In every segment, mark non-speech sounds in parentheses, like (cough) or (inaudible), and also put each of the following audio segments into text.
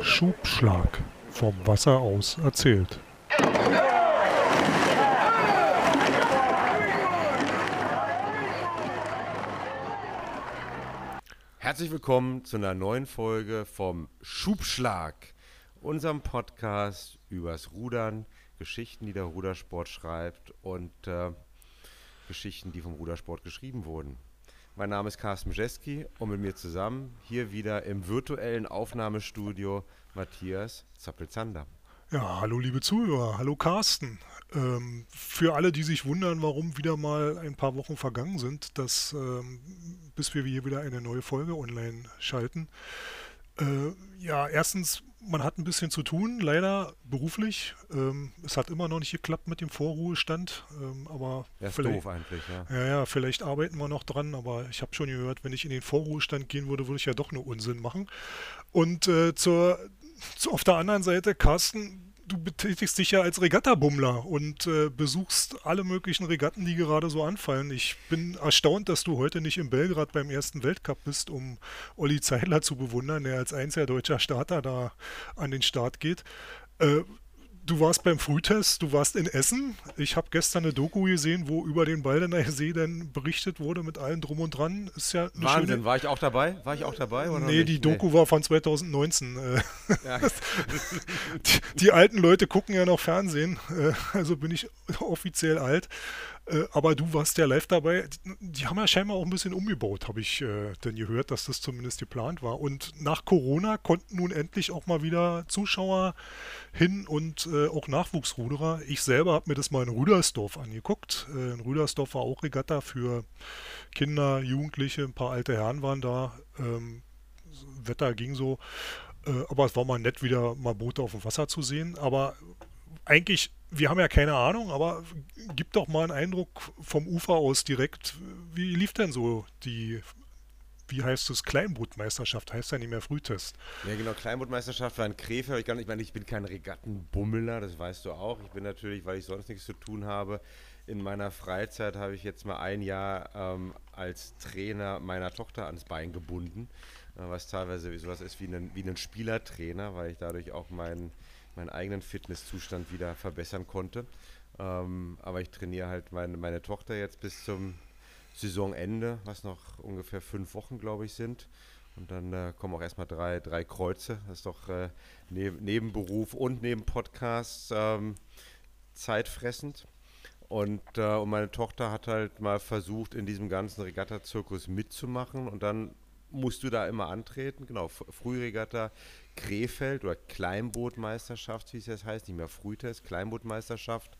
Schubschlag. Vom Wasser aus erzählt. Herzlich willkommen zu einer neuen Folge vom Schubschlag, unserem Podcast übers Rudern, Geschichten, die der Rudersport schreibt und äh, Geschichten, die vom Rudersport geschrieben wurden. Mein Name ist Carsten Mjeski und mit mir zusammen hier wieder im virtuellen Aufnahmestudio Matthias Zappelzander. Ja, hallo liebe Zuhörer, hallo Carsten. Ähm, für alle, die sich wundern, warum wieder mal ein paar Wochen vergangen sind, dass, ähm, bis wir hier wieder eine neue Folge online schalten. Äh, ja, erstens man hat ein bisschen zu tun, leider beruflich. Ähm, es hat immer noch nicht geklappt mit dem Vorruhestand, ähm, aber ja, ist doof eigentlich, ja. ja. Ja, vielleicht arbeiten wir noch dran, aber ich habe schon gehört, wenn ich in den Vorruhestand gehen würde, würde ich ja doch nur Unsinn machen. Und äh, zur, zu, auf der anderen Seite, Carsten, du betätigst dich ja als Regattabummler und äh, besuchst alle möglichen Regatten, die gerade so anfallen. Ich bin erstaunt, dass du heute nicht in Belgrad beim ersten Weltcup bist, um Olli Zeidler zu bewundern, der als einziger deutscher Starter da an den Start geht. Äh, du warst beim Frühtest, du warst in Essen. Ich habe gestern eine Doku gesehen, wo über den Baldener See dann berichtet wurde mit allem drum und dran. Ist ja Wahnsinn, schöne... war ich auch dabei? War ich auch dabei? Oder nee, die Doku nee. war von 2019. Äh. Ja. (laughs) die, die, alten Leute gucken ja noch Fernsehen, äh, also bin ich offiziell alt. Äh, aber du warst ja live dabei. Die haben ja scheinbar auch ein bisschen umgebaut, habe ich äh, denn gehört, dass das zumindest geplant war. Und nach Corona konnten nun endlich auch mal wieder Zuschauer hin und äh, auch Nachwuchsruderer. Ich selber habe mir das mal in Rüdersdorf angeguckt. Äh, in Rüdersdorf war auch Regatta für Kinder, Jugendliche, ein paar alte Herren waren da. Ähm, Wetter ging so. Äh, aber es war mal nett, wieder mal Boote auf dem Wasser zu sehen. Aber eigentlich wir haben ja keine Ahnung, aber gib doch mal einen Eindruck vom Ufer aus direkt. Wie lief denn so die, wie heißt es, Kleinbootmeisterschaft? Heißt ja nicht mehr Frühtest. Ja, genau, Kleinbootmeisterschaft war in Krefeld. Ich, ich meine, ich bin kein Regattenbummeler, das weißt du auch. Ich bin natürlich, weil ich sonst nichts zu tun habe, in meiner Freizeit habe ich jetzt mal ein Jahr ähm, als Trainer meiner Tochter ans Bein gebunden, äh, was teilweise sowas ist wie ein, wie ein Spielertrainer, weil ich dadurch auch meinen meinen eigenen Fitnesszustand wieder verbessern konnte. Ähm, aber ich trainiere halt meine, meine Tochter jetzt bis zum Saisonende, was noch ungefähr fünf Wochen, glaube ich, sind. Und dann äh, kommen auch erstmal drei, drei Kreuze. Das ist doch äh, neben, neben Beruf und neben Podcast ähm, zeitfressend. Und, äh, und meine Tochter hat halt mal versucht, in diesem ganzen Regatta-Zirkus mitzumachen. Und dann musst du da immer antreten. Genau, Frühregatta Krefeld oder Kleinbootmeisterschaft, wie es jetzt heißt, nicht mehr Frühtest, Kleinbootmeisterschaft.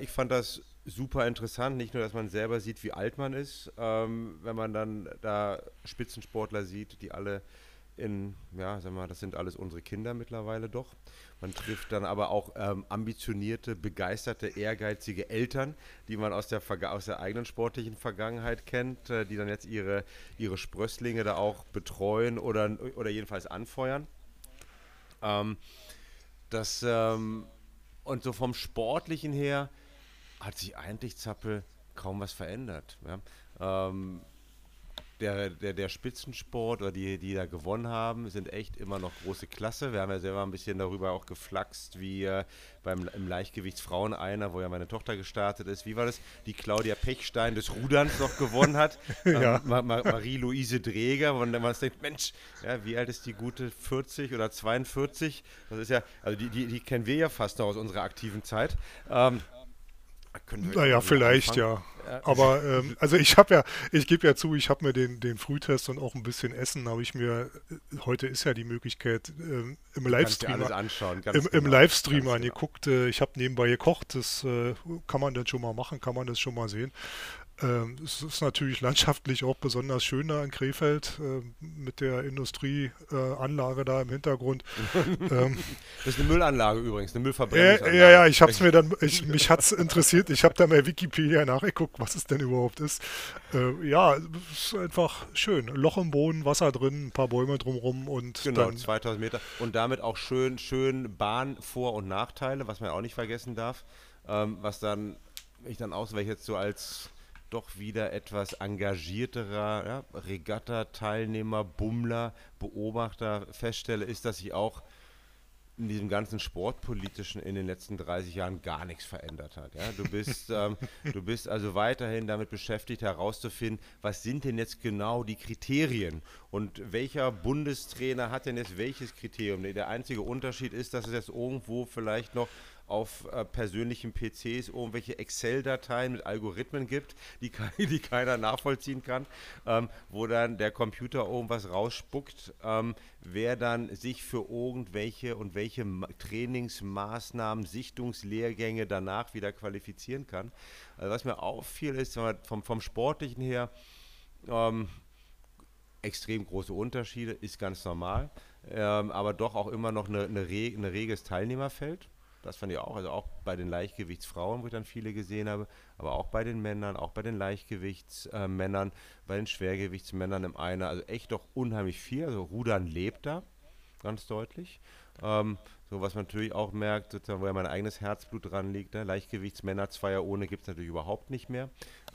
Ich fand das super interessant, nicht nur, dass man selber sieht, wie alt man ist, ähm, wenn man dann da Spitzensportler sieht, die alle in, ja, sag mal, das sind alles unsere Kinder mittlerweile doch. Man trifft dann aber auch ähm, ambitionierte, begeisterte, ehrgeizige Eltern, die man aus der, aus der eigenen sportlichen Vergangenheit kennt, äh, die dann jetzt ihre, ihre Sprösslinge da auch betreuen oder, oder jedenfalls anfeuern. Ähm, das, ähm, und so vom Sportlichen her hat sich eigentlich Zappel kaum was verändert. Ja? Ähm, der, der, der Spitzensport oder die, die da gewonnen haben, sind echt immer noch große Klasse. Wir haben ja selber ein bisschen darüber auch geflaxt, wie äh, beim im Leichtgewichtsfrauen einer, wo ja meine Tochter gestartet ist. Wie war das? Die Claudia Pechstein des Ruderns noch gewonnen hat. (laughs) ja. ähm, Ma Ma Marie-Louise Dreger, wo man denkt, Mensch, ja, wie alt ist die gute? 40 oder 42? Das ist ja, also die, die, die kennen wir ja fast noch aus unserer aktiven Zeit. Ähm, naja, vielleicht anfangen? ja. Aber ähm, also ich habe ja, ich gebe ja zu, ich habe mir den, den Frühtest und auch ein bisschen Essen, habe ich mir, äh, heute ist ja die Möglichkeit, ähm, im Livestream, anschauen, im, im genau, Livestream genau. angeguckt. Äh, ich habe nebenbei gekocht, das äh, kann man dann schon mal machen, kann man das schon mal sehen. Ähm, es ist natürlich landschaftlich auch besonders schön da in Krefeld äh, mit der Industrieanlage äh, da im Hintergrund. (laughs) ähm, das ist eine Müllanlage übrigens, eine Müllverbrennungsanlage. ja, ja, ich habe es mir dann, ich, mich hat es interessiert, ich habe da mal Wikipedia nachgeguckt, was es denn überhaupt ist. Ja, es ist einfach schön. Loch im Boden, Wasser drin, ein paar Bäume drumherum und Genau, dann, 2000 Meter und damit auch schön, schön Bahn, Vor- und Nachteile, was man auch nicht vergessen darf. Ähm, was dann, ich dann aus, weil ich jetzt so als doch wieder etwas engagierterer ja, Regatta-Teilnehmer, Bummler, Beobachter feststelle, ist, dass sich auch in diesem ganzen Sportpolitischen in den letzten 30 Jahren gar nichts verändert hat. Ja? Du, bist, (laughs) ähm, du bist also weiterhin damit beschäftigt, herauszufinden, was sind denn jetzt genau die Kriterien und welcher Bundestrainer hat denn jetzt welches Kriterium. Der einzige Unterschied ist, dass es jetzt irgendwo vielleicht noch auf äh, persönlichen PCs irgendwelche Excel-Dateien mit Algorithmen gibt, die, (laughs) die keiner nachvollziehen kann, ähm, wo dann der Computer irgendwas rausspuckt, ähm, wer dann sich für irgendwelche und welche Trainingsmaßnahmen, Sichtungslehrgänge danach wieder qualifizieren kann. Also was mir auffiel, ist vom, vom Sportlichen her, ähm, extrem große Unterschiede, ist ganz normal, ähm, aber doch auch immer noch ein reges Teilnehmerfeld. Das fand ich auch. Also auch bei den Leichtgewichtsfrauen, wo ich dann viele gesehen habe, aber auch bei den Männern, auch bei den Leichtgewichtsmännern, bei den Schwergewichtsmännern im Einer. Also echt doch unheimlich viel. Also Rudern lebt da, ganz deutlich. Ähm, so was man natürlich auch merkt, sozusagen, wo ja mein eigenes Herzblut dran liegt. Ne? Leichtgewichtsmänner Zweier ohne gibt es natürlich überhaupt nicht mehr.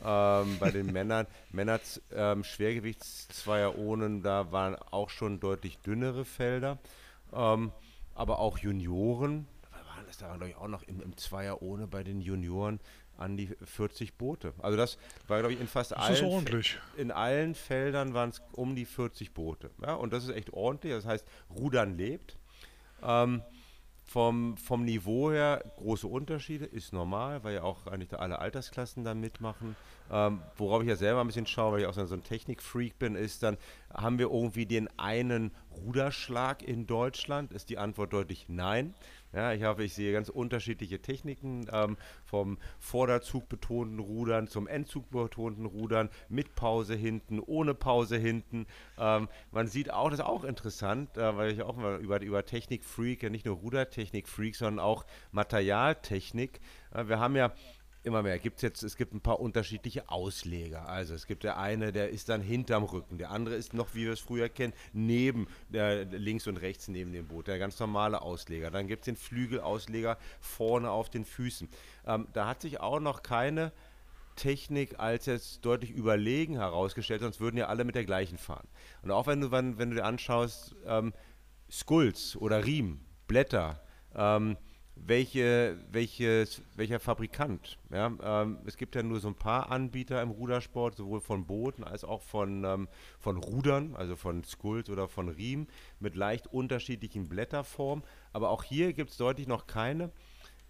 Ähm, bei den Männern, (laughs) Männer ähm, Schwergewichtszweier ohne, da waren auch schon deutlich dünnere Felder. Ähm, aber auch Junioren, das da waren, glaube ich, auch noch im, im Zweier ohne bei den Junioren an die 40 Boote. Also das war, glaube ich, in fast das allen, ordentlich. in allen Feldern waren es um die 40 Boote. Ja, und das ist echt ordentlich. Das heißt, Rudern lebt. Ähm, vom, vom Niveau her große Unterschiede, ist normal, weil ja auch eigentlich alle Altersklassen da mitmachen. Ähm, worauf ich ja selber ein bisschen schaue, weil ich auch so ein Technikfreak bin, ist dann, haben wir irgendwie den einen Ruderschlag in Deutschland? Ist die Antwort deutlich nein. Ja, ich hoffe, ich sehe ganz unterschiedliche Techniken, ähm, vom Vorderzug betonten Rudern zum Endzug betonten Rudern, mit Pause hinten, ohne Pause hinten. Ähm, man sieht auch, das ist auch interessant, äh, weil ich auch mal über, über Technik-Freak, ja nicht nur Rudertechnik-Freak, sondern auch Materialtechnik. Äh, wir haben ja immer mehr. Gibt's jetzt, es gibt ein paar unterschiedliche Ausleger. Also es gibt der eine, der ist dann hinterm Rücken, der andere ist noch, wie wir es früher kennen, neben der, links und rechts neben dem Boot, der ganz normale Ausleger. Dann gibt es den Flügelausleger vorne auf den Füßen. Ähm, da hat sich auch noch keine Technik als jetzt deutlich überlegen herausgestellt, sonst würden ja alle mit der gleichen fahren. Und auch wenn du, wenn, wenn du dir anschaust, ähm, Skulls oder Riemen, Blätter, ähm, welche, welches, welcher Fabrikant. Ja? Ähm, es gibt ja nur so ein paar Anbieter im Rudersport, sowohl von Booten als auch von, ähm, von Rudern, also von Skulls oder von Riemen, mit leicht unterschiedlichen Blätterformen. Aber auch hier gibt es deutlich noch keine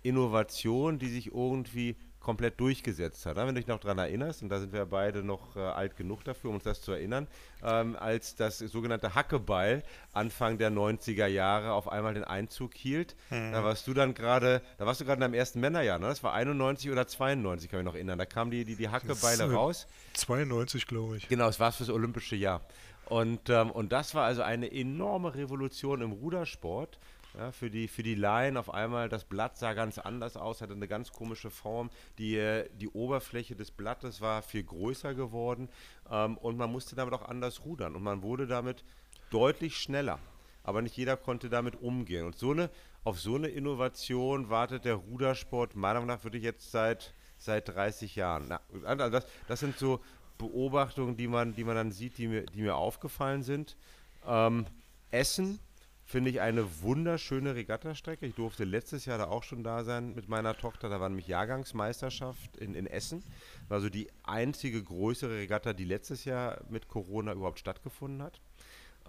Innovation, die sich irgendwie komplett durchgesetzt hat. Wenn du dich noch daran erinnerst, und da sind wir beide noch äh, alt genug dafür, um uns das zu erinnern, ähm, als das sogenannte Hackebeil Anfang der 90er Jahre auf einmal den Einzug hielt, mhm. da warst du dann gerade, da warst du gerade in deinem ersten Männerjahr, ne? Das war 91 oder 92, kann ich mich noch erinnern. Da kamen die, die, die Hackebeile raus. 92, glaube ich. Genau, es war fürs Olympische Jahr. Und, ähm, und das war also eine enorme Revolution im Rudersport. Ja, für die, für die Laien auf einmal, das Blatt sah ganz anders aus, hatte eine ganz komische Form. Die, die Oberfläche des Blattes war viel größer geworden ähm, und man musste damit auch anders rudern. Und man wurde damit deutlich schneller. Aber nicht jeder konnte damit umgehen. Und so eine, auf so eine Innovation wartet der Rudersport meiner Meinung nach wirklich jetzt seit, seit 30 Jahren. Na, also das, das sind so Beobachtungen, die man, die man dann sieht, die mir, die mir aufgefallen sind. Ähm, Essen Finde ich eine wunderschöne Regattastrecke. Ich durfte letztes Jahr da auch schon da sein mit meiner Tochter. Da war nämlich Jahrgangsmeisterschaft in, in Essen. War so die einzige größere Regatta, die letztes Jahr mit Corona überhaupt stattgefunden hat.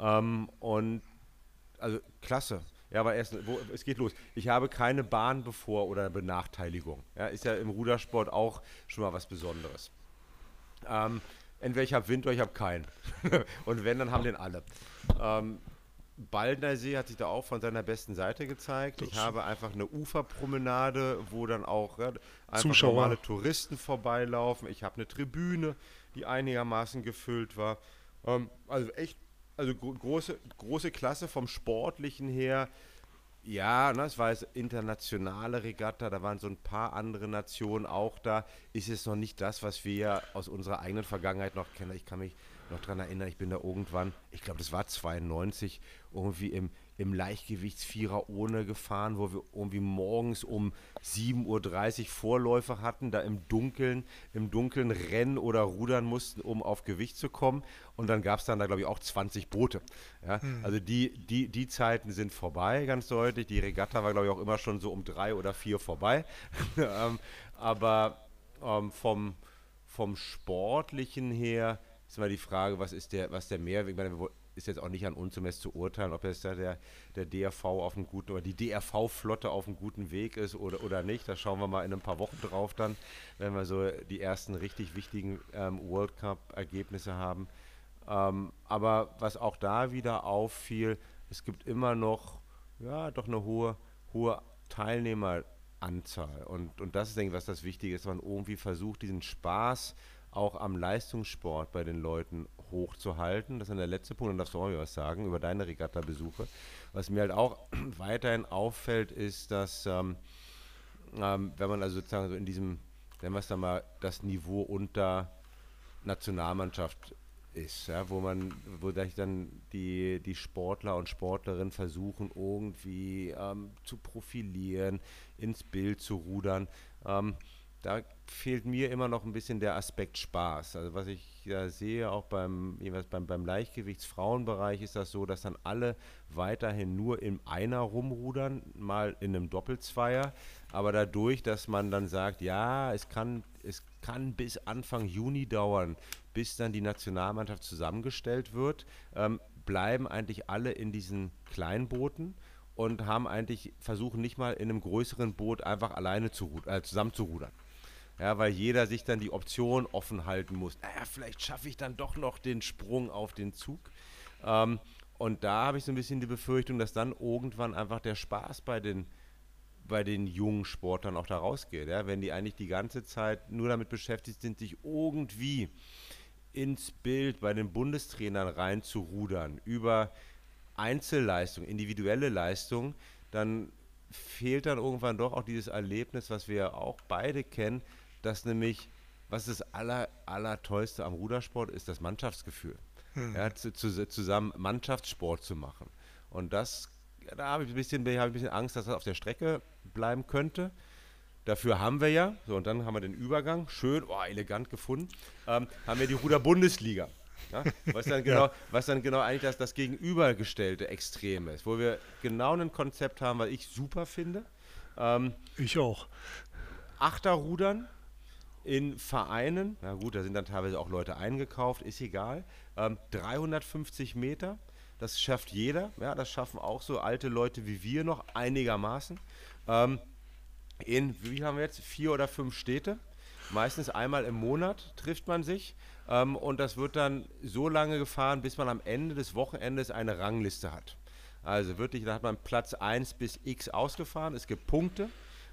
Ähm, und also klasse. Ja, aber erst, wo, es geht los. Ich habe keine Bahn bevor oder Benachteiligung. Ja, ist ja im Rudersport auch schon mal was Besonderes. Ähm, entweder ich habe Wind oder ich habe keinen. (laughs) und wenn, dann haben den alle. Ähm, Baldnersee hat sich da auch von seiner besten Seite gezeigt. Ich habe einfach eine Uferpromenade, wo dann auch ja, Zuschauer. normale Touristen vorbeilaufen. Ich habe eine Tribüne, die einigermaßen gefüllt war. Ähm, also echt, also große, große Klasse vom Sportlichen her. Ja, ne, es war jetzt internationale Regatta, da waren so ein paar andere Nationen auch da. Ist es noch nicht das, was wir aus unserer eigenen Vergangenheit noch kennen. Ich kann mich noch daran erinnern, ich bin da irgendwann, ich glaube, das war 92, irgendwie im, im Leichtgewichtsvierer ohne gefahren, wo wir irgendwie morgens um 7.30 Uhr Vorläufe hatten, da im Dunkeln, im Dunkeln rennen oder rudern mussten, um auf Gewicht zu kommen. Und dann gab es dann da, glaube ich, auch 20 Boote. Ja? Hm. Also die, die, die Zeiten sind vorbei, ganz deutlich. Die Regatta war, glaube ich, auch immer schon so um drei oder vier vorbei. (laughs) ähm, aber ähm, vom, vom Sportlichen her ist immer die Frage, was ist der, was der Mehrweg? Ich meine, ist jetzt auch nicht an uns, um zu urteilen, ob jetzt da der, der DRV auf einem guten oder die DRV-Flotte auf einem guten Weg ist oder, oder nicht. Da schauen wir mal in ein paar Wochen drauf dann, wenn wir so die ersten richtig wichtigen ähm, World Cup-Ergebnisse haben. Ähm, aber was auch da wieder auffiel, es gibt immer noch, ja, doch eine hohe, hohe Teilnehmeranzahl. Und, und das ist, denke ich, was das Wichtige ist, man irgendwie versucht, diesen Spaß auch am Leistungssport bei den Leuten hochzuhalten. Das ist der letzte Punkt, dann darfst du auch was sagen über deine Regatta-Besuche. Was mir halt auch (clears throat) weiterhin auffällt, ist, dass ähm, ähm, wenn man also sozusagen so in diesem, nennen wir es dann mal, das Niveau unter Nationalmannschaft ist, ja, wo man, wo dann die, die Sportler und Sportlerinnen versuchen, irgendwie ähm, zu profilieren, ins Bild zu rudern. Ähm, da fehlt mir immer noch ein bisschen der Aspekt Spaß. Also was ich ja sehe, auch beim, jeweils beim, beim Leichtgewichtsfrauenbereich ist das so, dass dann alle weiterhin nur im Einer rumrudern, mal in einem Doppelzweier. Aber dadurch, dass man dann sagt, ja, es kann, es kann bis Anfang Juni dauern, bis dann die Nationalmannschaft zusammengestellt wird, ähm, bleiben eigentlich alle in diesen Kleinbooten und haben eigentlich versuchen nicht mal in einem größeren Boot einfach alleine zu, äh, zusammen zu rudern. Ja, weil jeder sich dann die Option offen halten muss. Naja, vielleicht schaffe ich dann doch noch den Sprung auf den Zug. Ähm, und da habe ich so ein bisschen die Befürchtung, dass dann irgendwann einfach der Spaß bei den, bei den jungen Sportlern auch da rausgeht. Ja? Wenn die eigentlich die ganze Zeit nur damit beschäftigt sind, sich irgendwie ins Bild bei den Bundestrainern reinzurudern über Einzelleistung, individuelle Leistung, dann fehlt dann irgendwann doch auch dieses Erlebnis, was wir auch beide kennen, dass nämlich, was das aller, Allertollste am Rudersport ist, das Mannschaftsgefühl. Hm. Ja, zu, zu, zusammen Mannschaftssport zu machen. Und das, da habe ich, ein bisschen, hab ich ein bisschen Angst, dass das auf der Strecke bleiben könnte. Dafür haben wir ja, so und dann haben wir den Übergang, schön, oh, elegant gefunden, ähm, haben wir die Ruder-Bundesliga. Ja, was, dann (laughs) genau, ja. was dann genau eigentlich das, das gegenübergestellte Extrem ist, wo wir genau ein Konzept haben, was ich super finde. Ähm, ich auch. Achterrudern in Vereinen, na gut, da sind dann teilweise auch Leute eingekauft, ist egal, ähm, 350 Meter, das schafft jeder, ja, das schaffen auch so alte Leute wie wir noch einigermaßen. Ähm, in, wie haben wir jetzt, vier oder fünf Städte, meistens einmal im Monat trifft man sich ähm, und das wird dann so lange gefahren, bis man am Ende des Wochenendes eine Rangliste hat. Also wirklich, da hat man Platz 1 bis X ausgefahren, es gibt Punkte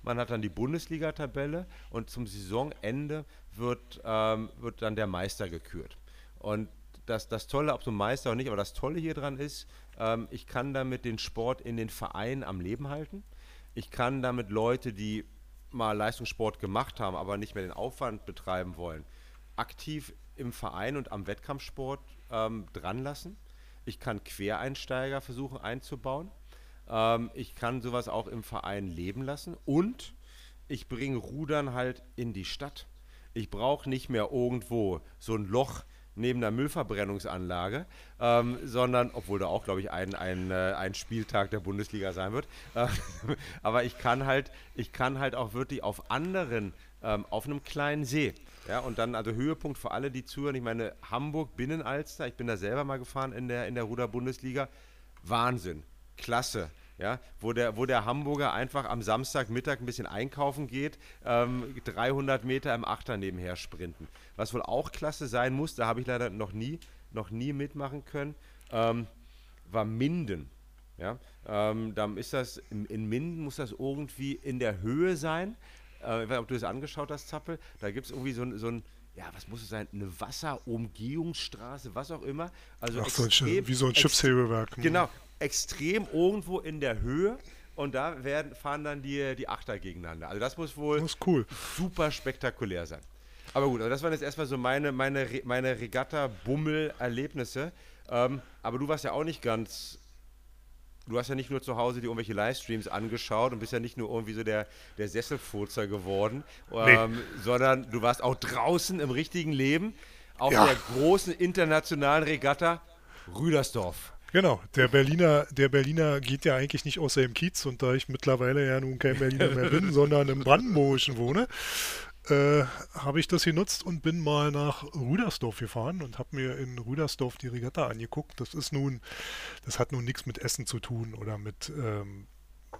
man hat dann die Bundesliga-Tabelle und zum Saisonende wird, ähm, wird dann der Meister gekürt. Und das, das Tolle, ob du Meister oder nicht, aber das Tolle hier dran ist, ähm, ich kann damit den Sport in den Vereinen am Leben halten. Ich kann damit Leute, die mal Leistungssport gemacht haben, aber nicht mehr den Aufwand betreiben wollen, aktiv im Verein und am Wettkampfsport ähm, dran lassen. Ich kann Quereinsteiger versuchen einzubauen. Ähm, ich kann sowas auch im Verein leben lassen und ich bringe Rudern halt in die Stadt. Ich brauche nicht mehr irgendwo so ein Loch neben der Müllverbrennungsanlage, ähm, sondern, obwohl da auch, glaube ich, ein, ein, äh, ein Spieltag der Bundesliga sein wird. Äh, (laughs) aber ich kann halt, ich kann halt auch wirklich auf anderen, ähm, auf einem kleinen See. Ja, und dann also Höhepunkt für alle, die zuhören. Ich meine, Hamburg Binnenalster, ich bin da selber mal gefahren in der, in der Ruder-Bundesliga. Wahnsinn klasse. Ja, wo der, wo der Hamburger einfach am Samstagmittag ein bisschen einkaufen geht, ähm, 300 Meter im Achter nebenher sprinten. Was wohl auch klasse sein muss, da habe ich leider noch nie, noch nie mitmachen können, ähm, war Minden. Ja, ähm, dann ist das, in, in, Minden muss das irgendwie in der Höhe sein. Äh, ich weiß nicht, ob du das angeschaut hast, Zappel. Da gibt es irgendwie so, so ein, ja, was muss es sein, eine Wasserumgehungsstraße, was auch immer. Also Ach, extrem, so ein, wie so ein Schiffshebewerk. Genau, extrem irgendwo in der Höhe und da werden, fahren dann die, die Achter gegeneinander. Also das muss wohl das cool. super spektakulär sein. Aber gut, also das waren jetzt erstmal so meine, meine, meine Regatta-Bummel-Erlebnisse. Ähm, aber du warst ja auch nicht ganz du hast ja nicht nur zu Hause dir irgendwelche Livestreams angeschaut und bist ja nicht nur irgendwie so der, der Sesselfurzer geworden, nee. ähm, sondern du warst auch draußen im richtigen Leben auf ja. der großen internationalen Regatta Rüdersdorf. Genau, der Berliner, der Berliner geht ja eigentlich nicht außer im Kiez und da ich mittlerweile ja nun kein Berliner mehr bin, (laughs) sondern im Brandenburgischen wohne, äh, habe ich das genutzt und bin mal nach Rüdersdorf gefahren und habe mir in Rüdersdorf die Regatta angeguckt. Das ist nun, das hat nun nichts mit Essen zu tun oder mit, ähm,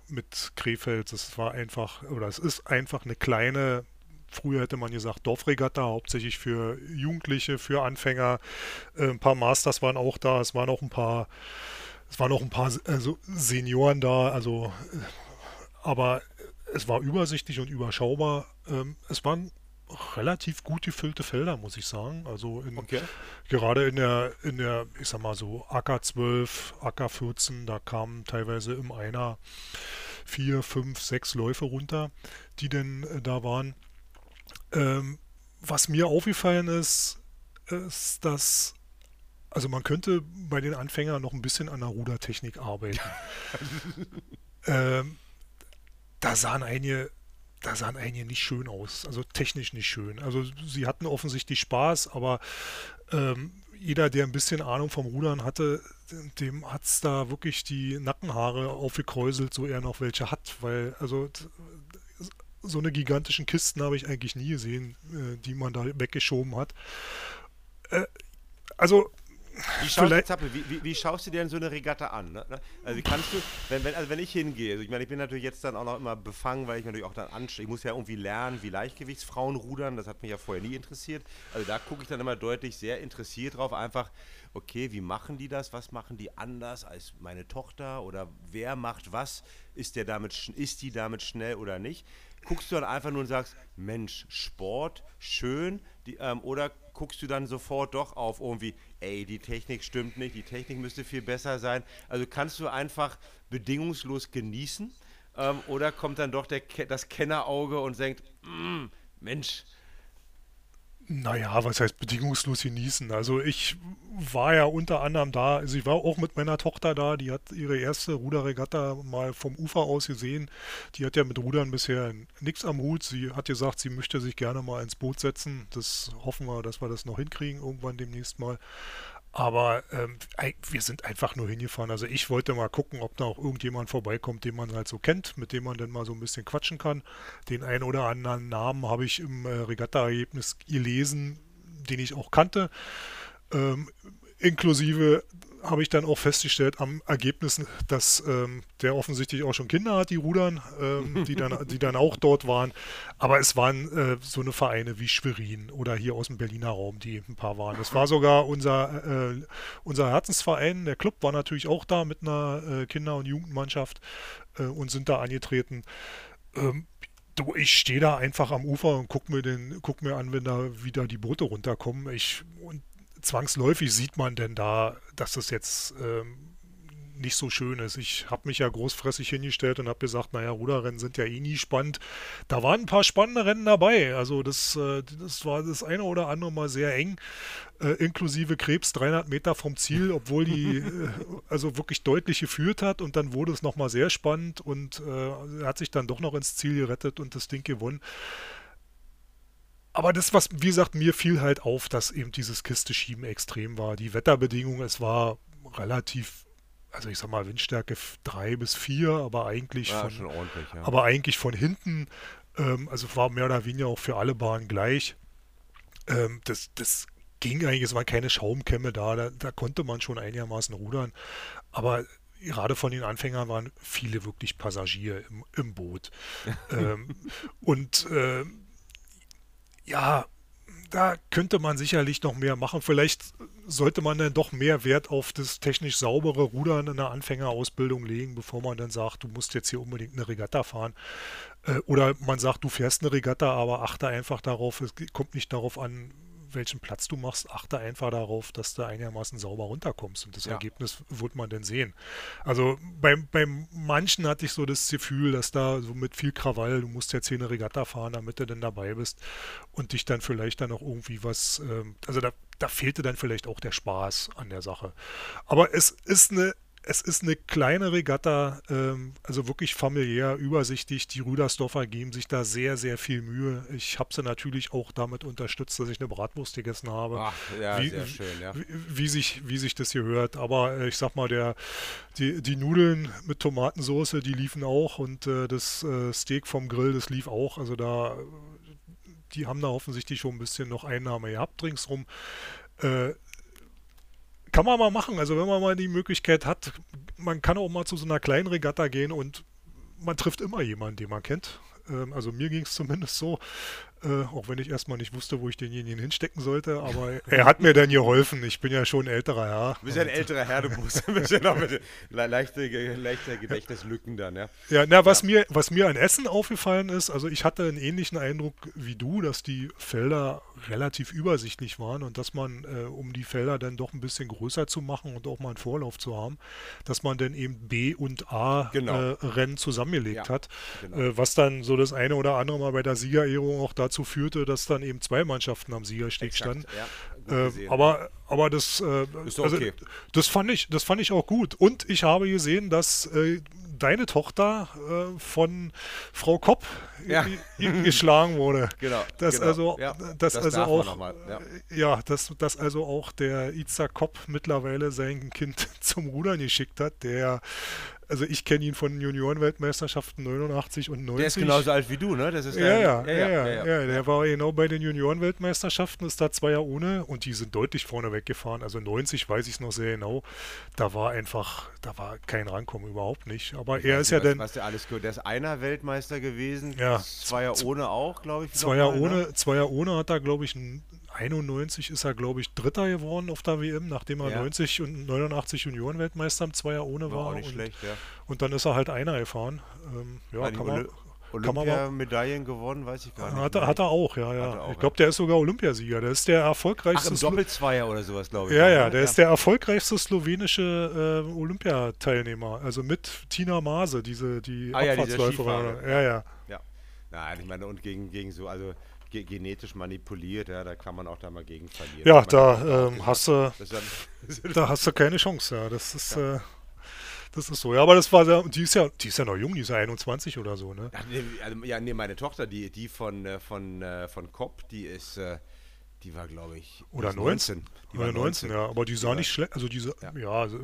mit Krefeld. Das war einfach, oder es ist einfach eine kleine, früher hätte man gesagt Dorfregatta, hauptsächlich für Jugendliche, für Anfänger. Äh, ein paar Masters waren auch da, es waren auch ein paar, es waren auch ein paar also Senioren da, also äh, aber es war übersichtlich und überschaubar. Ähm, es waren relativ gut gefüllte Felder, muss ich sagen. Also in, okay. gerade in der, in der, ich sag mal so, AK 12, AK 14, da kamen teilweise im Einer vier, fünf, sechs Läufe runter, die denn äh, da waren. Ähm, was mir aufgefallen ist, ist, dass also man könnte bei den Anfängern noch ein bisschen an der Rudertechnik arbeiten. (laughs) ähm, da sahen einige, da sahen einige nicht schön aus, also technisch nicht schön. Also sie hatten offensichtlich Spaß, aber ähm, jeder, der ein bisschen Ahnung vom Rudern hatte, dem hat es da wirklich die Nackenhaare aufgekräuselt, so er noch welche hat, weil also so eine gigantischen Kisten habe ich eigentlich nie gesehen, äh, die man da weggeschoben hat. Äh, also wie schaust, Zappel, wie, wie, wie, schaust du dir denn so eine Regatta an? Ne? ne? Also kannst du, wenn, wenn, also wenn ich hingehe, also ich meine, ich bin natürlich jetzt dann auch noch immer befangen, weil ich natürlich auch dann anstehe. Ich muss ja irgendwie lernen, wie Leichtgewichtsfrauen rudern. Das hat mich ja vorher nie interessiert. Also da gucke ich dann immer deutlich sehr interessiert drauf. Einfach, okay, wie machen die das? Was machen die anders als meine Tochter? Oder wer macht was? Ist, der damit, ist die damit schnell oder nicht? Guckst du dann einfach nur und sagst, Mensch, Sport, schön, die, ähm, oder guckst du dann sofort doch auf irgendwie, ey, die Technik stimmt nicht, die Technik müsste viel besser sein. Also kannst du einfach bedingungslos genießen ähm, oder kommt dann doch der, das Kennerauge und denkt, mm, Mensch, naja, was heißt bedingungslos genießen? Also ich war ja unter anderem da, also ich war auch mit meiner Tochter da, die hat ihre erste Ruderregatta mal vom Ufer aus gesehen. Die hat ja mit Rudern bisher nichts am Hut. Sie hat gesagt, sie möchte sich gerne mal ins Boot setzen. Das hoffen wir, dass wir das noch hinkriegen, irgendwann demnächst mal. Aber ähm, wir sind einfach nur hingefahren. Also ich wollte mal gucken, ob da auch irgendjemand vorbeikommt, den man halt so kennt, mit dem man dann mal so ein bisschen quatschen kann. Den einen oder anderen Namen habe ich im äh, Regatta-Ergebnis gelesen, den ich auch kannte. Ähm, inklusive habe ich dann auch festgestellt am Ergebnis, dass ähm, der offensichtlich auch schon Kinder hat, die rudern, ähm, die, dann, (laughs) die dann auch dort waren. Aber es waren äh, so eine Vereine wie Schwerin oder hier aus dem Berliner Raum, die ein paar waren. Es war sogar unser, äh, unser Herzensverein, der Club war natürlich auch da mit einer äh, Kinder- und Jugendmannschaft äh, und sind da angetreten. Ähm, Du, ich stehe da einfach am Ufer und guck mir den, guck mir an, wenn da wieder die Boote runterkommen. Ich, und zwangsläufig sieht man denn da, dass das jetzt ähm, nicht so schön ist. Ich habe mich ja großfressig hingestellt und habe gesagt, naja, Ruderrennen sind ja eh nie spannend. Da waren ein paar spannende Rennen dabei. Also das, äh, das war das eine oder andere mal sehr eng, äh, inklusive Krebs 300 Meter vom Ziel, obwohl die (laughs) äh, also wirklich deutlich geführt hat und dann wurde es nochmal sehr spannend und äh, er hat sich dann doch noch ins Ziel gerettet und das Ding gewonnen aber das, was, wie gesagt, mir fiel halt auf, dass eben dieses Kiste-Schieben extrem war. Die Wetterbedingungen, es war relativ, also ich sag mal, Windstärke 3 bis 4, aber eigentlich ja, von, ja. aber eigentlich von hinten, ähm, also war mehr oder weniger auch für alle Bahnen gleich. Ähm, das, das ging eigentlich, es waren keine Schaumkämme da, da, da konnte man schon einigermaßen rudern, aber gerade von den Anfängern waren viele wirklich Passagiere im, im Boot. (laughs) ähm, und äh, ja, da könnte man sicherlich noch mehr machen. Vielleicht sollte man dann doch mehr Wert auf das technisch saubere Rudern in der Anfängerausbildung legen, bevor man dann sagt, du musst jetzt hier unbedingt eine Regatta fahren. Äh, oder man sagt, du fährst eine Regatta, aber achte einfach darauf, es kommt nicht darauf an, welchen Platz du machst, achte einfach darauf, dass du einigermaßen sauber runterkommst. Und das ja. Ergebnis wird man dann sehen. Also beim, beim manchen hatte ich so das Gefühl, dass da so mit viel Krawall, du musst jetzt hier eine Regatta fahren, damit du dann dabei bist und dich dann vielleicht dann auch irgendwie was, ähm, also da, da fehlte dann vielleicht auch der Spaß an der Sache. Aber es ist eine es ist eine kleine Regatta, ähm, also wirklich familiär, übersichtlich. Die Rüdersdorfer geben sich da sehr, sehr viel Mühe. Ich habe sie natürlich auch damit unterstützt, dass ich eine Bratwurst gegessen habe. Ach, ja, wie, sehr schön, ja. Wie, wie, sich, wie sich das hier hört. Aber äh, ich sag mal, der, die, die Nudeln mit Tomatensauce, die liefen auch und äh, das äh, Steak vom Grill, das lief auch. Also da, die haben da offensichtlich schon ein bisschen noch Einnahme gehabt ringsrum. Äh, kann man mal machen. Also wenn man mal die Möglichkeit hat, man kann auch mal zu so einer kleinen Regatta gehen und man trifft immer jemanden, den man kennt. Ähm, also mir ging es zumindest so. Äh, auch wenn ich erstmal nicht wusste, wo ich denjenigen hinstecken sollte, aber (laughs) er hat mir dann geholfen. Ich bin ja schon ein älterer Herr. Du bist ja ein älterer Herr, du musst ein bisschen noch mit leichte, leichte Gedächtnislücken dann, ja. Ja, na, was, ja. Mir, was mir an Essen aufgefallen ist, also ich hatte einen ähnlichen Eindruck wie du, dass die Felder relativ übersichtlich waren und dass man, äh, um die Felder dann doch ein bisschen größer zu machen und auch mal einen Vorlauf zu haben, dass man dann eben B und A genau. äh, Rennen zusammengelegt ja, hat, genau. äh, was dann so das eine oder andere Mal bei der Siegerehrung auch dazu führte, dass dann eben zwei Mannschaften am Siegersteg standen. Ja, äh, aber aber das, äh, also, okay. das fand ich, das fand ich auch gut. Und ich habe gesehen, dass äh, deine Tochter äh, von Frau Kopp ja. geschlagen wurde. (laughs) Genau. Dass genau. also, ja, dass das also auch, ja. ja, dass, dass also auch der Iza Kopp mittlerweile sein Kind (laughs) zum Rudern geschickt hat, der also ich kenne ihn von Juniorenweltmeisterschaften 89 und 90. Der ist genauso alt wie du, ne? Das ist ja, ja, ja, ja, Der war genau bei den Juniorenweltmeisterschaften, ist da zwei Jahre ohne und die sind deutlich vorne weggefahren. Also 90 weiß ich es noch sehr genau. Da war einfach, da war kein Rankommen überhaupt nicht. Aber er ist ja dann. Was der alles gehört. Der ist einer Weltmeister gewesen. Ja. Zwei Jahre ohne auch, glaube ich. Zwei Jahre ohne, ne? zwei Jahre ohne hat er, glaube ich, ein 91 ist er, glaube ich, Dritter geworden auf der WM, nachdem er ja. 90 und 89 Juniorenweltmeister im Zweier ohne war. war. Auch nicht und, schlecht, ja. Und dann ist er halt einer gefahren. Ähm, ja, kann man, Olympia-Medaillen gewonnen, weiß ich gar nicht. Hat, hat er auch, ja, ja. Auch, ich glaube, der ist sogar Olympiasieger. Der ist der erfolgreichste. Ach, im Doppelzweier oder sowas, glaube ich. Ja, ja, der ja. ist der erfolgreichste slowenische äh, Olympiateilnehmer. Also mit Tina Maase, diese die ah, Abfahrtsläuferin. Ja, ja, ja. Ja. Nein, ich meine, und gegen, gegen so, also ge genetisch manipuliert, ja, da kann man auch da mal gegen verlieren. Ja, da ähm, hast du (laughs) da hast du keine Chance, ja. Das ist ja. äh, das ist so. Ja, aber das war sehr, die ist ja, die ist ja noch jung, die ist ja 21 oder so, ne? Ja, nee, also, ja, nee meine Tochter, die, die von, äh, von, äh, von Kopp, die ist, äh, die war, glaube ich, oder 19. 19. Die oder 19, 19, ja. Aber die sah ja. nicht schlecht. Also diese, ja, ja also,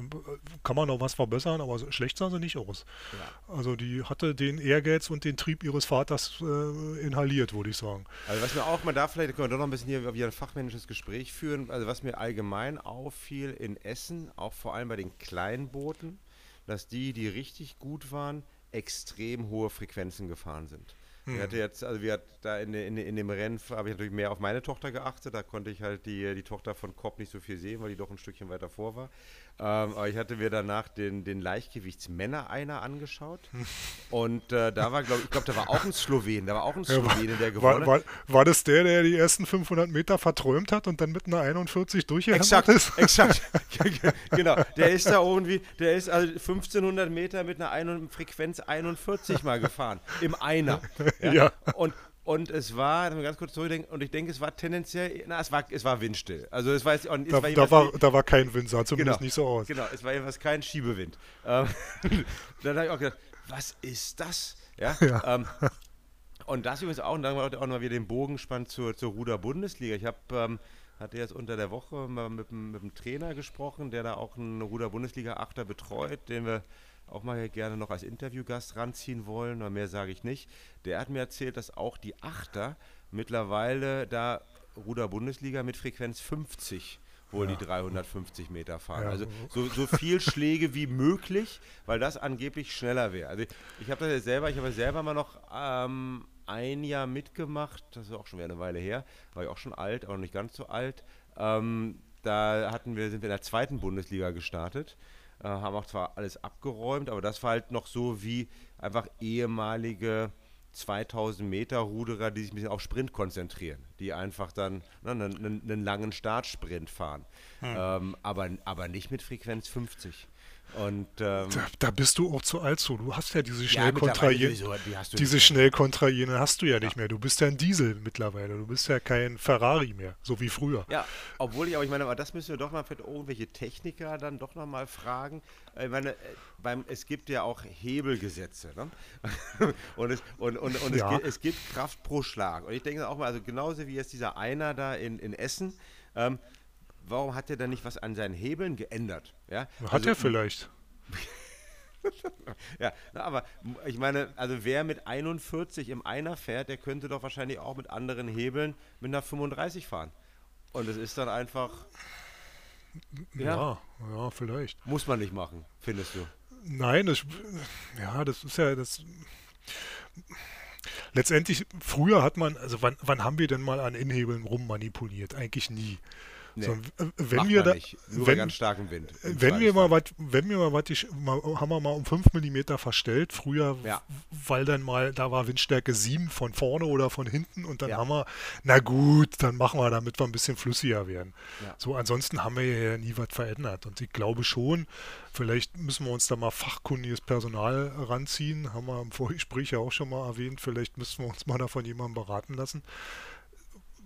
kann man noch was verbessern, aber schlecht sah sie nicht aus. Ja. Also die hatte den Ehrgeiz und den Trieb ihres Vaters äh, inhaliert, würde ich sagen. Also was mir auch, man darf vielleicht können wir doch noch ein bisschen hier wieder ein fachmännisches Gespräch führen. Also was mir allgemein auffiel in Essen, auch vor allem bei den kleinen Booten, dass die, die richtig gut waren, extrem hohe Frequenzen gefahren sind. Hm. Ich hatte jetzt, also wir hat da in, in, in dem Rennen habe ich natürlich mehr auf meine Tochter geachtet. Da konnte ich halt die, die Tochter von Kopp nicht so viel sehen, weil die doch ein Stückchen weiter vor war. Ähm, aber ich hatte mir danach den, den Leichtgewichtsmänner einer angeschaut. Und äh, da war, glaube ich, glaube, da war auch ein Slowen, da war auch ein Slowene, der gewonnen hat. War, war, das der, der die ersten 500 Meter verträumt hat und dann mit einer 41 durchgehämmert ist? (laughs) Exakt, (laughs) genau. Der ist da irgendwie, der ist also 1500 Meter mit einer Ein Frequenz 41 mal gefahren, im Einer. (laughs) Ja. ja. Und, und es war, ganz kurz zurückdenken, und ich denke, es war tendenziell, na, es war, es war windstill. Also es war, es da, war, da, war, da war kein Wind, sah zumindest genau, nicht so aus. Genau, es war jedenfalls kein Schiebewind. Ähm, (laughs) dann habe ich auch gedacht, was ist das? Ja. (laughs) ja. Ähm, und das übrigens auch, und dann war auch noch wieder den Bogen spannt zur, zur Ruder-Bundesliga. Ich habe, ähm, hatte jetzt unter der Woche mal mit, mit einem Trainer gesprochen, der da auch einen Ruder-Bundesliga-Achter betreut, den wir auch mal gerne noch als Interviewgast ranziehen wollen, aber mehr sage ich nicht. Der hat mir erzählt, dass auch die Achter mittlerweile da Ruder-Bundesliga mit Frequenz 50 wohl ja. die 350 Meter fahren. Ja. Also so, so viel Schläge wie möglich, weil das angeblich schneller wäre. Also ich, ich habe das ja selber, ich habe selber mal noch ähm, ein Jahr mitgemacht, das ist auch schon wieder eine Weile her, war ich auch schon alt, aber noch nicht ganz so alt. Ähm, da hatten wir, sind wir in der zweiten Bundesliga gestartet äh, haben auch zwar alles abgeräumt, aber das war halt noch so wie einfach ehemalige 2000 Meter Ruderer, die sich ein bisschen auf Sprint konzentrieren, die einfach dann ne, einen, einen, langen Startsprint fahren, hm. ähm, aber, aber nicht mit Frequenz 50. Und, ähm, da, da, bist du auch zu alt zu. Du hast ja diese schnell kontrahieren. Die diese schnell kontrahieren hast du ja nicht ja. mehr. Du bist ja ein Diesel mittlerweile. Du bist ja kein Ferrari mehr, so wie früher. Ja, obwohl ich, aber ich meine, aber das müssen wir doch mal für irgendwelche Techniker dann doch noch mal fragen. Ich meine, äh, beim, es gibt ja auch Hebelgesetze. Ne? (laughs) und es, und, und, und ja. es, gibt, es, gibt, Kraft pro Schlag. Und ich denke auch mal, also genauso wie jetzt dieser Einer da in, in Essen, ähm, warum hat er dann nicht was an seinen Hebeln geändert? Ja? Hat also, er vielleicht. (laughs) ja, aber ich meine, also wer mit 41 im Einer fährt, der könnte doch wahrscheinlich auch mit anderen Hebeln mit einer 35 fahren. Und es ist dann einfach. Ja, ja, ja, vielleicht. Muss man nicht machen, findest du? Nein, das, ja, das ist ja das. Letztendlich, früher hat man, also wann, wann haben wir denn mal an Inhebeln rummanipuliert? Eigentlich nie. Nee, so, wenn wir da. Nur wenn, ganz starkem Wind. Wenn wir, mal wat, wenn wir mal was, haben wir mal um 5 mm verstellt, früher, ja. weil dann mal, da war Windstärke 7 von vorne oder von hinten und dann ja. haben wir, na gut, dann machen wir, damit wir ein bisschen flüssiger werden. Ja. So, ansonsten haben wir ja nie was verändert und ich glaube schon, vielleicht müssen wir uns da mal fachkundiges Personal ranziehen, haben wir im Vorgespräch ja auch schon mal erwähnt, vielleicht müssen wir uns mal davon jemandem beraten lassen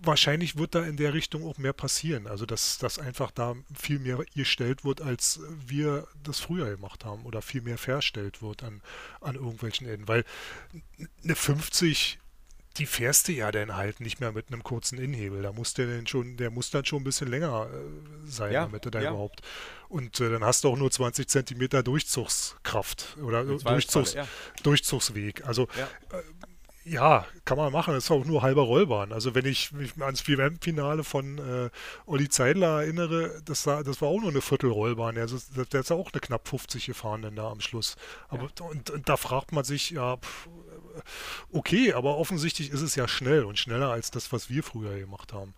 wahrscheinlich wird da in der Richtung auch mehr passieren. Also dass, dass einfach da viel mehr gestellt wird, als wir das früher gemacht haben oder viel mehr verstellt wird an, an irgendwelchen Enden. Weil eine 50, die fährst du ja dann halt nicht mehr mit einem kurzen Innenhebel. Da muss der denn schon, der muss dann schon ein bisschen länger äh, sein, ja, damit er da ja. überhaupt. Und äh, dann hast du auch nur 20 Zentimeter Durchzugskraft oder Durchzugs, ja. Durchzugsweg. Also äh, ja, kann man machen. Das ist auch nur halber Rollbahn. Also wenn ich mich ans WM-Finale von äh, Olli Zeidler erinnere, das war, das war auch nur eine Viertelrollbahn. Also, der ist auch eine knapp 50 gefahren dann da am Schluss. Aber ja. und, und, da fragt man sich, ja, pff, okay, aber offensichtlich ist es ja schnell und schneller als das, was wir früher gemacht haben.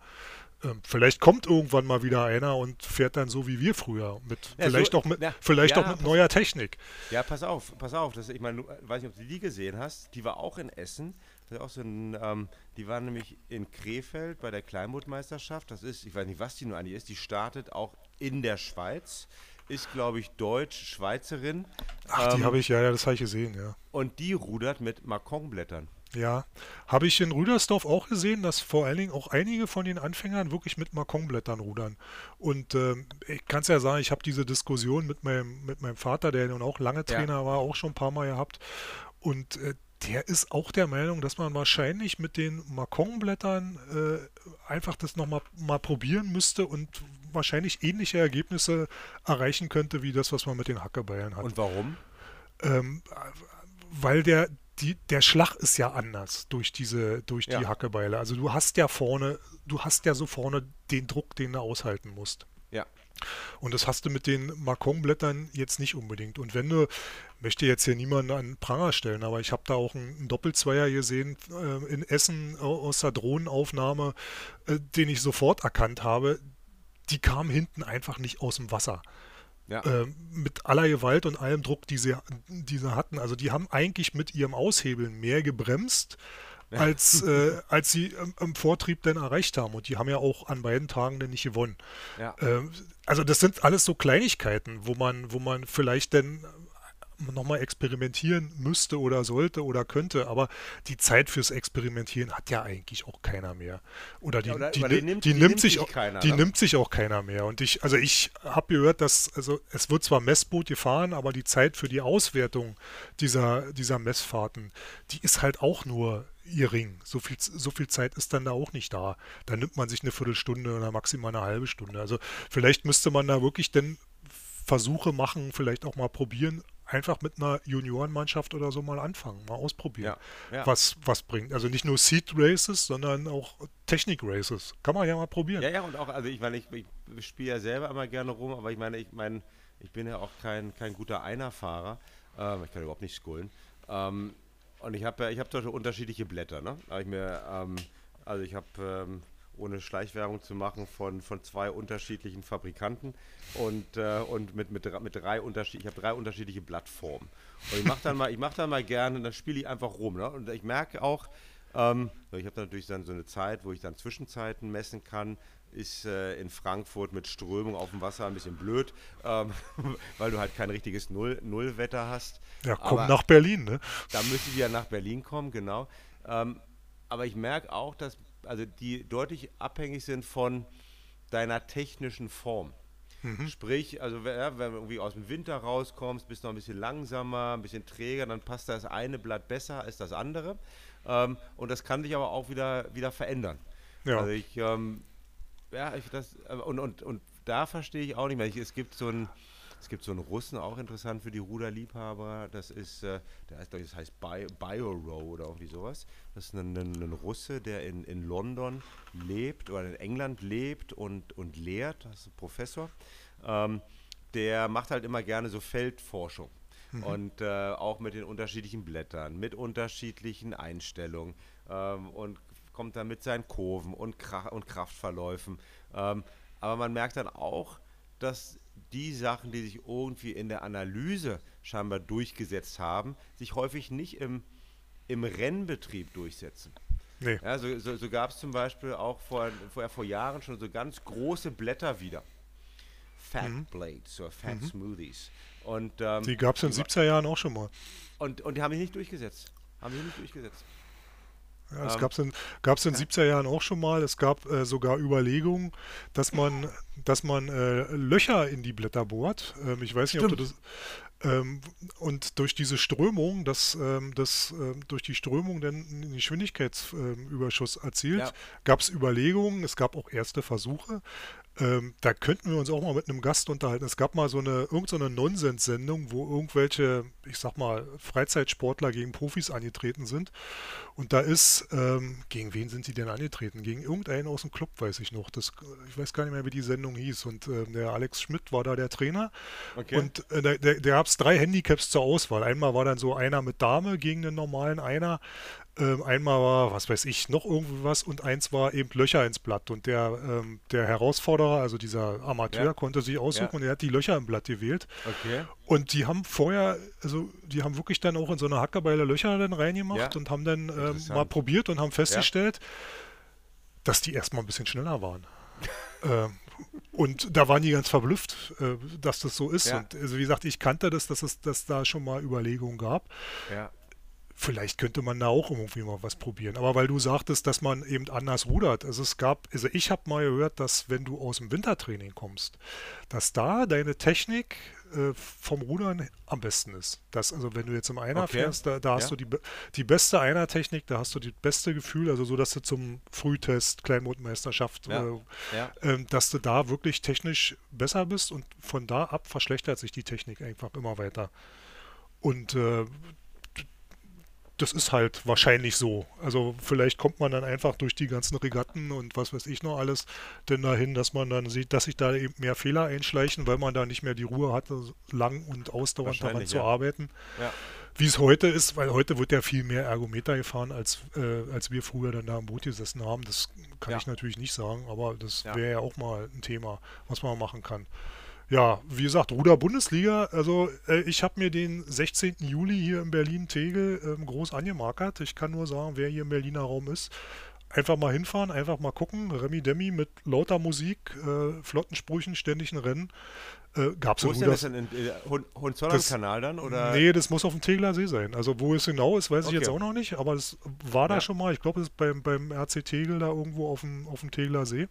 Ähm, vielleicht kommt irgendwann mal wieder einer und fährt dann so wie wir früher. Mit, ja, vielleicht so, auch mit, ja, vielleicht ja, auch mit neuer Technik. Ja, pass auf, pass auf. Das, ich meine, weiß nicht, ob du die gesehen hast. Die war auch in Essen. Das ist auch so ein, ähm, die war nämlich in Krefeld bei der Kleinbootmeisterschaft. Das ist, ich weiß nicht, was die nur an die ist. Die startet auch in der Schweiz. Ist, glaube ich, Deutsch-Schweizerin. Ach, ähm, die habe ich, ja, ja, das habe ich gesehen, ja. Und die rudert mit Makonblättern. Ja, habe ich in Rüdersdorf auch gesehen, dass vor allen Dingen auch einige von den Anfängern wirklich mit Makonblättern rudern. Und äh, ich kann es ja sagen, ich habe diese Diskussion mit meinem, mit meinem Vater, der nun auch lange Trainer ja. war, auch schon ein paar Mal gehabt. Und äh, der ist auch der Meinung, dass man wahrscheinlich mit den Makonblättern äh, einfach das nochmal mal probieren müsste und wahrscheinlich ähnliche Ergebnisse erreichen könnte, wie das, was man mit den Hackebeilen hat. Und warum? Ähm, weil der, die, der Schlag ist ja anders durch diese, durch ja. die Hackebeile. Also du hast ja vorne, du hast ja so vorne den Druck, den du aushalten musst. Ja. Und das hast du mit den Makonblättern jetzt nicht unbedingt. Und wenn du, möchte jetzt hier niemanden an Pranger stellen, aber ich habe da auch einen, einen Doppelzweier gesehen äh, in Essen aus der Drohnenaufnahme, äh, den ich sofort erkannt habe. Die kam hinten einfach nicht aus dem Wasser. Ja. Äh, mit aller Gewalt und allem Druck, die sie, die sie hatten. Also die haben eigentlich mit ihrem Aushebeln mehr gebremst, ja. als, (laughs) äh, als sie im, im, Vortrieb dann erreicht haben. Und die haben ja auch an beiden Tagen dann nicht gewonnen. Ja. Ähm, also das sind alles so Kleinigkeiten, wo man, wo man vielleicht dann nochmal experimentieren müsste oder sollte oder könnte, aber die Zeit fürs Experimentieren hat ja eigentlich auch keiner mehr. Oder die, ja, oder, die, die, nimmt, die, nimmt, sich, auch, keiner, die ne? nimmt sich auch keiner mehr. Und ich, also ich habe gehört, dass, also es wird zwar Messboot gefahren, aber die Zeit für die Auswertung dieser, dieser Messfahrten, die ist halt auch nur gering. So viel, so viel Zeit ist dann da auch nicht da. Da nimmt man sich eine Viertelstunde oder maximal eine halbe Stunde. Also vielleicht müsste man da wirklich denn Versuche machen, vielleicht auch mal probieren, einfach mit einer Juniorenmannschaft oder so mal anfangen, mal ausprobieren, ja, ja. Was, was bringt. Also nicht nur Seed Races, sondern auch Technik Races. Kann man ja mal probieren. Ja, ja, und auch, also ich meine, ich, ich spiele ja selber immer gerne rum, aber ich meine, ich meine, ich bin ja auch kein, kein guter Einerfahrer. Ähm, ich kann überhaupt nicht schoolen. Ähm, und ich habe ja, ich habe unterschiedliche Blätter, ne? Da ich mir, ähm, also ich habe ähm, ohne Schleichwerbung zu machen, von, von zwei unterschiedlichen Fabrikanten und, äh, und mit, mit, mit drei unterschiedlichen, ich habe drei unterschiedliche Blattformen. Und ich mache dann mal, ich mache dann mal gerne, dann spiele ich einfach rum. Ne? Und ich merke auch, ähm, ich habe natürlich dann so eine Zeit, wo ich dann Zwischenzeiten messen kann. Ist äh, in Frankfurt mit Strömung auf dem Wasser ein bisschen blöd, ähm, (laughs) weil du halt kein richtiges Null, Nullwetter hast. Ja, komm aber nach Berlin, ne? Da müsste ich ja nach Berlin kommen, genau. Ähm, aber ich merke auch, dass also die deutlich abhängig sind von deiner technischen Form. Mhm. Sprich, also ja, wenn du irgendwie aus dem Winter rauskommst, bist du noch ein bisschen langsamer, ein bisschen träger, dann passt das eine Blatt besser als das andere. Ähm, und das kann sich aber auch wieder, wieder verändern. Ja. Also ich, ähm, ja, ich das, äh, und, und, und da verstehe ich auch nicht mehr. Ich, es gibt so ein, es gibt so einen Russen, auch interessant für die Ruderliebhaber. Das ist, äh, der heißt, das heißt Bio, BioRow oder irgendwie sowas. Das ist ein, ein, ein, Russe, der in, in London lebt oder in England lebt und, und lehrt. Das ist ein Professor. Ähm, der macht halt immer gerne so Feldforschung. Mhm. Und äh, auch mit den unterschiedlichen Blättern, mit unterschiedlichen Einstellungen ähm, und kommt dann mit seinen Kurven und, Krach und Kraftverläufen. Ähm, aber man merkt dann auch, dass die Sachen, die sich irgendwie in der Analyse scheinbar durchgesetzt haben, sich häufig nicht im, im Rennbetrieb durchsetzen. Nee. Ja, so, so, so gab es zum Beispiel auch vor, vor, vor Jahren schon so ganz große Blätter wieder. Fat mhm. Blades oder Fat mhm. Smoothies. Und, ähm, die gab es in den 70er Jahren auch schon mal. Und, und die haben sich nicht durchgesetzt. Haben sich nicht durchgesetzt. Ja, das ähm, gab es in, gab's in 70er Jahren auch schon mal. Es gab äh, sogar Überlegungen, dass man, dass man äh, Löcher in die Blätter bohrt. Ähm, ich weiß nicht, Stimmt. ob du das. Ähm, und durch diese Strömung, dass ähm, das ähm, durch die Strömung dann einen Geschwindigkeitsüberschuss erzielt, ja. gab es Überlegungen, es gab auch erste Versuche, ähm, da könnten wir uns auch mal mit einem Gast unterhalten. Es gab mal so eine irgendeine so Nonsens-Sendung, wo irgendwelche, ich sag mal, Freizeitsportler gegen Profis angetreten sind. Und da ist, ähm, gegen wen sind sie denn angetreten? Gegen irgendeinen aus dem Club, weiß ich noch. Das, ich weiß gar nicht mehr, wie die Sendung hieß. Und äh, der Alex Schmidt war da der Trainer. Okay. Und äh, da, da gab es drei Handicaps zur Auswahl. Einmal war dann so einer mit Dame gegen den normalen Einer. Ähm, einmal war, was weiß ich, noch irgendwas und eins war eben Löcher ins Blatt. Und der, ähm, der Herausforderer, also dieser Amateur, ja. konnte sich aussuchen ja. und er hat die Löcher im Blatt gewählt. Okay. Und die haben vorher, also die haben wirklich dann auch in so eine Hackerbeile Löcher dann reingemacht ja. und haben dann ähm, mal probiert und haben festgestellt, dass die erstmal ein bisschen schneller waren. (laughs) ähm, und da waren die ganz verblüfft, äh, dass das so ist. Ja. Und also wie gesagt, ich kannte das, dass es dass da schon mal Überlegungen gab. Ja vielleicht könnte man da auch irgendwie mal was probieren. Aber weil du sagtest, dass man eben anders rudert. Also es gab, also ich habe mal gehört, dass wenn du aus dem Wintertraining kommst, dass da deine Technik äh, vom Rudern am besten ist. Das, also wenn du jetzt im Einer okay. fährst, da, da hast ja. du die, die beste Einer-Technik, da hast du das beste Gefühl, also so, dass du zum Frühtest, Kleinmodmeisterschaft, ja. Äh, ja. Äh, dass du da wirklich technisch besser bist und von da ab verschlechtert sich die Technik einfach immer weiter. Und äh, das ist halt wahrscheinlich so. Also vielleicht kommt man dann einfach durch die ganzen Regatten und was weiß ich noch alles denn dahin, dass man dann sieht, dass sich da eben mehr Fehler einschleichen, weil man da nicht mehr die Ruhe hatte, lang und ausdauernd daran zu arbeiten. Ja. Wie es heute ist, weil heute wird ja viel mehr Ergometer gefahren, als, äh, als wir früher dann da im Boot gesessen haben. Das kann ja. ich natürlich nicht sagen, aber das wäre ja auch mal ein Thema, was man machen kann. Ja, wie gesagt, Ruder-Bundesliga. Also äh, ich habe mir den 16. Juli hier in Berlin-Tegel ähm, groß angemarkert. Ich kann nur sagen, wer hier im Berliner Raum ist, einfach mal hinfahren, einfach mal gucken. Remi Demi mit lauter Musik, äh, flotten Sprüchen, ständigen Rennen. Äh, gab's wo ist denn das denn? In, in Hohenzollern-Kanal dann? Oder? Nee, das muss auf dem Tegler See sein. Also wo es genau ist, weiß okay. ich jetzt auch noch nicht, aber es war da ja. schon mal. Ich glaube, es ist beim, beim RC Tegel da irgendwo auf dem, auf dem Tegler See.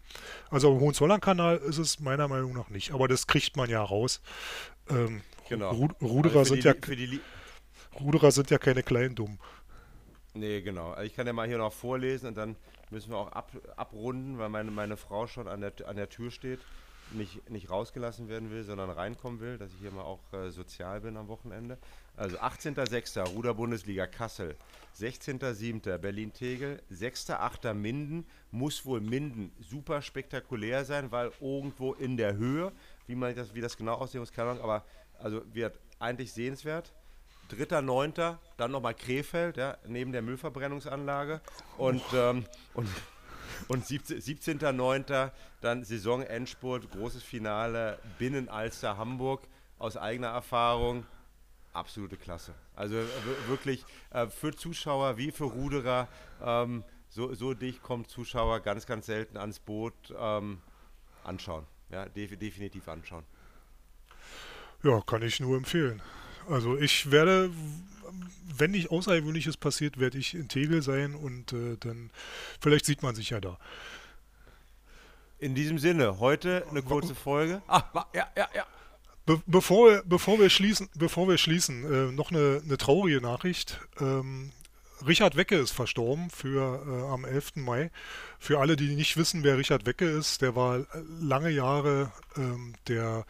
Also am Hohenzollern-Kanal ist es meiner Meinung nach nicht, aber das kriegt man ja raus. Ähm, genau. Ru Ruderer, also sind ja, Ruderer sind ja keine kleinen Dummen. Nee, genau. Also ich kann ja mal hier noch vorlesen und dann müssen wir auch ab, abrunden, weil meine, meine Frau schon an der, an der Tür steht nicht, nicht rausgelassen werden will, sondern reinkommen will, dass ich hier mal auch äh, sozial bin am Wochenende. Also 18.06. Ruder-Bundesliga Kassel, 16.07. Berlin-Tegel, 6.08. Minden, muss wohl Minden super spektakulär sein, weil irgendwo in der Höhe, wie man das, wie das genau aussehen muss, keine Ahnung, aber also wird eigentlich sehenswert. 3.9. dann nochmal Krefeld, ja, neben der Müllverbrennungsanlage und, ähm, und Und 17.09. dann Saisonendspurt, großes Finale, Binnenalster Hamburg aus eigener Erfahrung. Absolute Klasse. Also wirklich äh, für Zuschauer wie für Ruderer. Ähm, so, so dicht kommt Zuschauer ganz, ganz selten ans Boot. Ähm, anschauen. Ja, definitiv anschauen. Ja, kann ich nur empfehlen. Also ich werde, wenn nicht Außergewöhnliches passiert, werde ich in Tegel sein und äh, dann vielleicht sieht man sich ja da. In diesem Sinne, heute eine kurze Folge. Ah, ja, ja, ja. Be bevor, wir, bevor wir schließen, bevor wir schließen äh, noch eine, eine, traurige Nachricht. Ähm, Richard Wecke ist verstorben für äh, am 11. Mai. Für alle, die nicht wissen, wer Richard Wecke ist, der war lange Jahre ähm, der,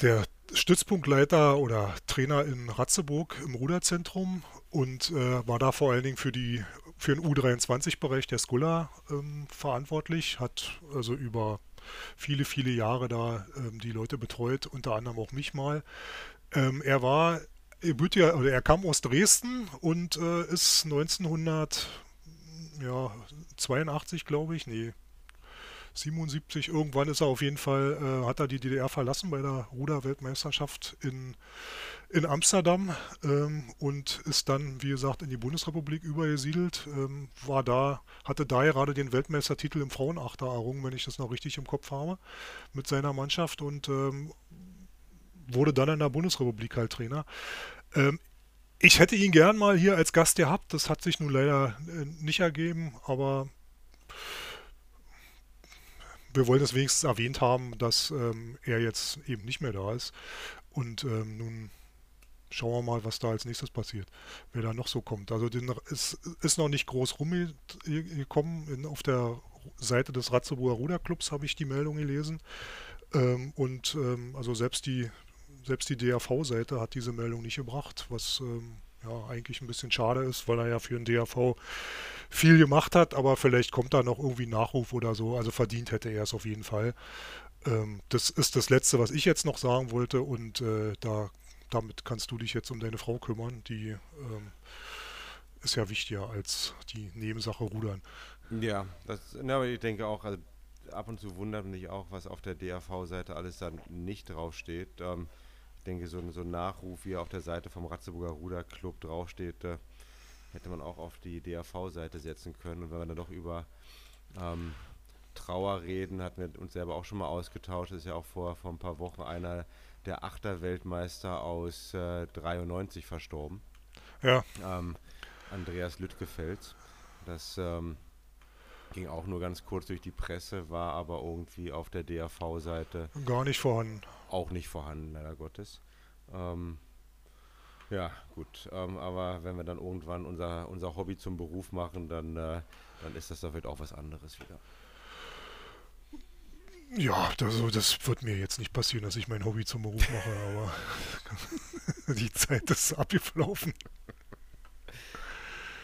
der Stützpunktleiter oder Trainer in Ratzeburg im Ruderzentrum und äh, war da vor allen Dingen für die für den U23-Bereich der Skulla ähm, verantwortlich, hat also über viele, viele Jahre da ähm, die Leute betreut, unter anderem auch mich mal. Ähm, er war, er, oder er kam aus Dresden und äh, ist 1982, glaube ich, nee, 77, irgendwann ist er auf jeden Fall, äh, hat er die DDR verlassen bei der Ruderweltmeisterschaft in, in Amsterdam ähm, und ist dann, wie gesagt, in die Bundesrepublik übergesiedelt, ähm, war da, hatte da gerade den Weltmeistertitel im Frauenachter errungen, wenn ich das noch richtig im Kopf habe, mit seiner Mannschaft und ähm, wurde dann in der Bundesrepublik halt Trainer. Ähm, ich hätte ihn gern mal hier als Gast gehabt, das hat sich nun leider äh, nicht ergeben, aber wir wollen es wenigstens erwähnt haben, dass ähm, er jetzt eben nicht mehr da ist. Und ähm, nun schauen wir mal, was da als nächstes passiert, wer da noch so kommt. Also es ist noch nicht groß rumgekommen. In, auf der Seite des Ratzeburger Ruderclubs habe ich die Meldung gelesen. Ähm, und ähm, also selbst die, selbst die DAV-Seite hat diese Meldung nicht gebracht, was ähm, ja eigentlich ein bisschen schade ist, weil er ja für den DAV viel gemacht hat, aber vielleicht kommt da noch irgendwie Nachruf oder so. Also verdient hätte er es auf jeden Fall. Ähm, das ist das Letzte, was ich jetzt noch sagen wollte und äh, da, damit kannst du dich jetzt um deine Frau kümmern. Die ähm, ist ja wichtiger als die Nebensache Rudern. Ja, das, na, aber ich denke auch, also ab und zu wundert mich auch, was auf der DAV-Seite alles dann nicht draufsteht. Ähm, ich denke, so, so ein Nachruf, wie er auf der Seite vom Ratzeburger Ruderclub draufsteht, äh, hätte man auch auf die DAV-Seite setzen können. Und wenn wir dann doch über ähm, Trauer reden, hatten wir uns selber auch schon mal ausgetauscht. Das ist ja auch vor, vor ein paar Wochen einer der Achter-Weltmeister aus äh, 93 verstorben. Ja. Ähm, Andreas Lüttgefels. Das ähm, ging auch nur ganz kurz durch die Presse, war aber irgendwie auf der DAV-Seite gar nicht vorhanden. Auch nicht vorhanden, leider Gottes. Ähm, ja, gut. Ähm, aber wenn wir dann irgendwann unser, unser Hobby zum Beruf machen, dann, äh, dann ist das da vielleicht auch was anderes wieder. Ja, das, das wird mir jetzt nicht passieren, dass ich mein Hobby zum Beruf mache, aber (laughs) die Zeit ist abgelaufen.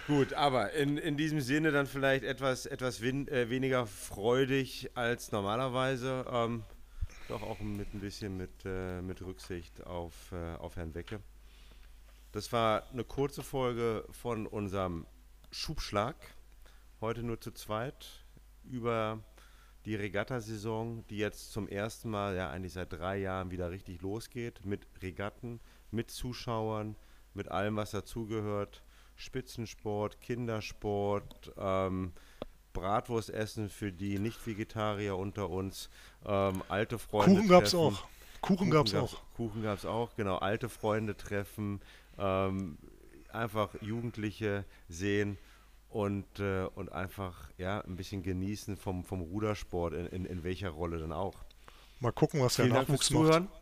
Gut, aber in, in diesem Sinne dann vielleicht etwas, etwas win, äh, weniger freudig als normalerweise. Ähm, doch auch mit ein bisschen mit, äh, mit Rücksicht auf, äh, auf Herrn Wecke. Das war eine kurze Folge von unserem Schubschlag. Heute nur zu zweit über die Regattasaison, die jetzt zum ersten Mal, ja eigentlich seit drei Jahren wieder richtig losgeht. Mit Regatten, mit Zuschauern, mit allem, was dazugehört. Spitzensport, Kindersport, ähm, Bratwurstessen für die Nicht-Vegetarier unter uns, ähm, alte Freunde. Kuchen gab es auch. Kuchen, Kuchen gab es auch. Kuchen gab es auch, genau. Alte Freunde treffen, ähm, einfach Jugendliche sehen und, äh, und einfach ja, ein bisschen genießen vom, vom Rudersport, in, in, in welcher Rolle dann auch. Mal gucken, was Vielen der Nachwuchs Dank fürs macht. Zuhören.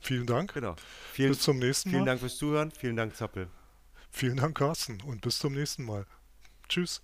Vielen Dank. Genau. Vielen, bis zum nächsten Mal. Vielen Dank fürs Zuhören. Vielen Dank, Zappel. Vielen Dank, Carsten. Und bis zum nächsten Mal. Tschüss.